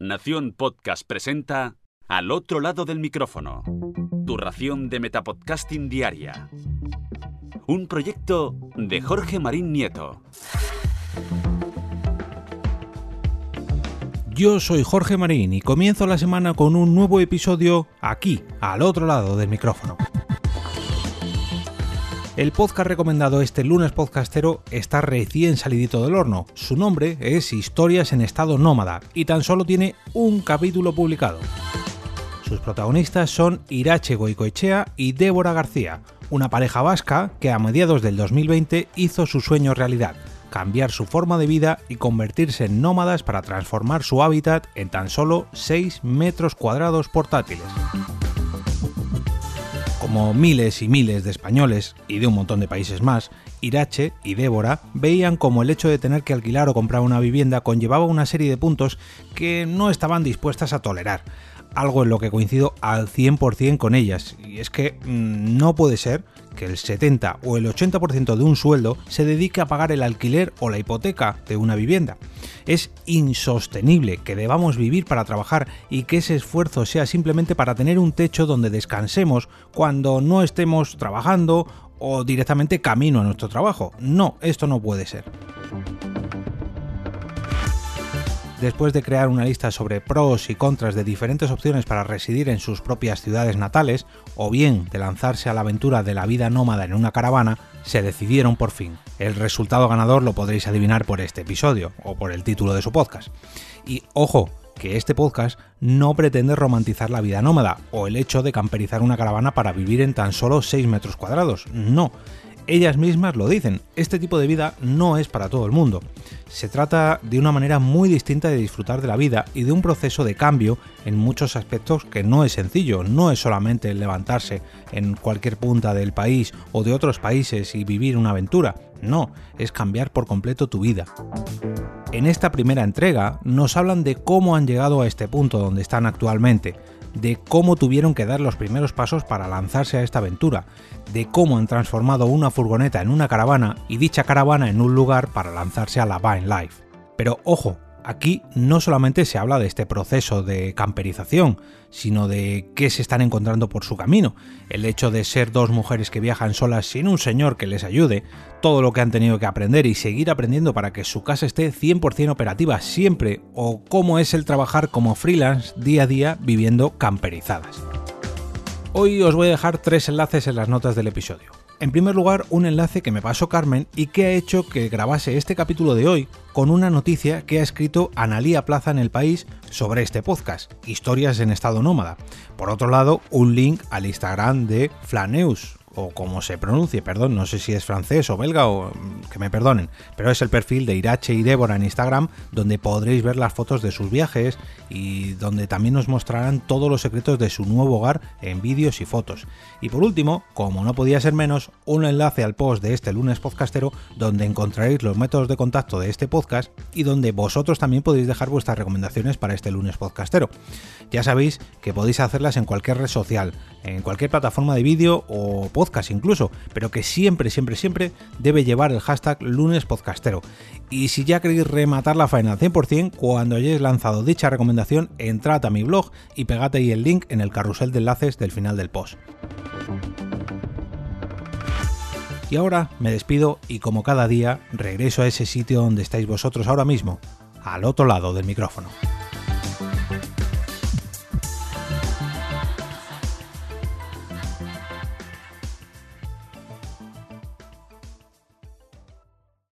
Nación Podcast presenta Al otro lado del micrófono. Tu ración de Metapodcasting Diaria. Un proyecto de Jorge Marín Nieto. Yo soy Jorge Marín y comienzo la semana con un nuevo episodio aquí, al otro lado del micrófono. El podcast recomendado este lunes podcastero está recién salidito del horno. Su nombre es Historias en estado nómada y tan solo tiene un capítulo publicado. Sus protagonistas son Irache Goicoechea y Débora García, una pareja vasca que a mediados del 2020 hizo su sueño realidad, cambiar su forma de vida y convertirse en nómadas para transformar su hábitat en tan solo 6 metros cuadrados portátiles como miles y miles de españoles y de un montón de países más, Irache y Débora veían como el hecho de tener que alquilar o comprar una vivienda conllevaba una serie de puntos que no estaban dispuestas a tolerar, algo en lo que coincido al 100% con ellas, y es que mm, no puede ser que el 70 o el 80% de un sueldo se dedique a pagar el alquiler o la hipoteca de una vivienda. Es insostenible que debamos vivir para trabajar y que ese esfuerzo sea simplemente para tener un techo donde descansemos cuando no estemos trabajando o directamente camino a nuestro trabajo. No, esto no puede ser. Después de crear una lista sobre pros y contras de diferentes opciones para residir en sus propias ciudades natales, o bien de lanzarse a la aventura de la vida nómada en una caravana, se decidieron por fin. El resultado ganador lo podréis adivinar por este episodio, o por el título de su podcast. Y ojo, que este podcast no pretende romantizar la vida nómada o el hecho de camperizar una caravana para vivir en tan solo 6 metros cuadrados. No, ellas mismas lo dicen, este tipo de vida no es para todo el mundo. Se trata de una manera muy distinta de disfrutar de la vida y de un proceso de cambio en muchos aspectos que no es sencillo, no es solamente levantarse en cualquier punta del país o de otros países y vivir una aventura, no, es cambiar por completo tu vida. En esta primera entrega nos hablan de cómo han llegado a este punto donde están actualmente, de cómo tuvieron que dar los primeros pasos para lanzarse a esta aventura, de cómo han transformado una furgoneta en una caravana y dicha caravana en un lugar para lanzarse a la Vine Life. Pero ojo, Aquí no solamente se habla de este proceso de camperización, sino de qué se están encontrando por su camino, el hecho de ser dos mujeres que viajan solas sin un señor que les ayude, todo lo que han tenido que aprender y seguir aprendiendo para que su casa esté 100% operativa siempre, o cómo es el trabajar como freelance día a día viviendo camperizadas. Hoy os voy a dejar tres enlaces en las notas del episodio. En primer lugar, un enlace que me pasó Carmen y que ha hecho que grabase este capítulo de hoy con una noticia que ha escrito Analía Plaza en el país sobre este podcast, Historias en estado nómada. Por otro lado, un link al Instagram de Flaneus, o como se pronuncie, perdón, no sé si es francés o belga o que me perdonen, pero es el perfil de Irache y Débora en Instagram donde podréis ver las fotos de sus viajes y donde también nos mostrarán todos los secretos de su nuevo hogar en vídeos y fotos. Y por último, como no podía ser menos, un enlace al post de este lunes podcastero donde encontraréis los métodos de contacto de este podcast y donde vosotros también podéis dejar vuestras recomendaciones para este lunes podcastero. Ya sabéis podéis hacerlas en cualquier red social, en cualquier plataforma de vídeo o podcast incluso, pero que siempre, siempre, siempre debe llevar el hashtag lunes podcastero. Y si ya queréis rematar la faena al 100%, cuando hayáis lanzado dicha recomendación, entrad a mi blog y pegad ahí el link en el carrusel de enlaces del final del post. Y ahora me despido y como cada día regreso a ese sitio donde estáis vosotros ahora mismo, al otro lado del micrófono.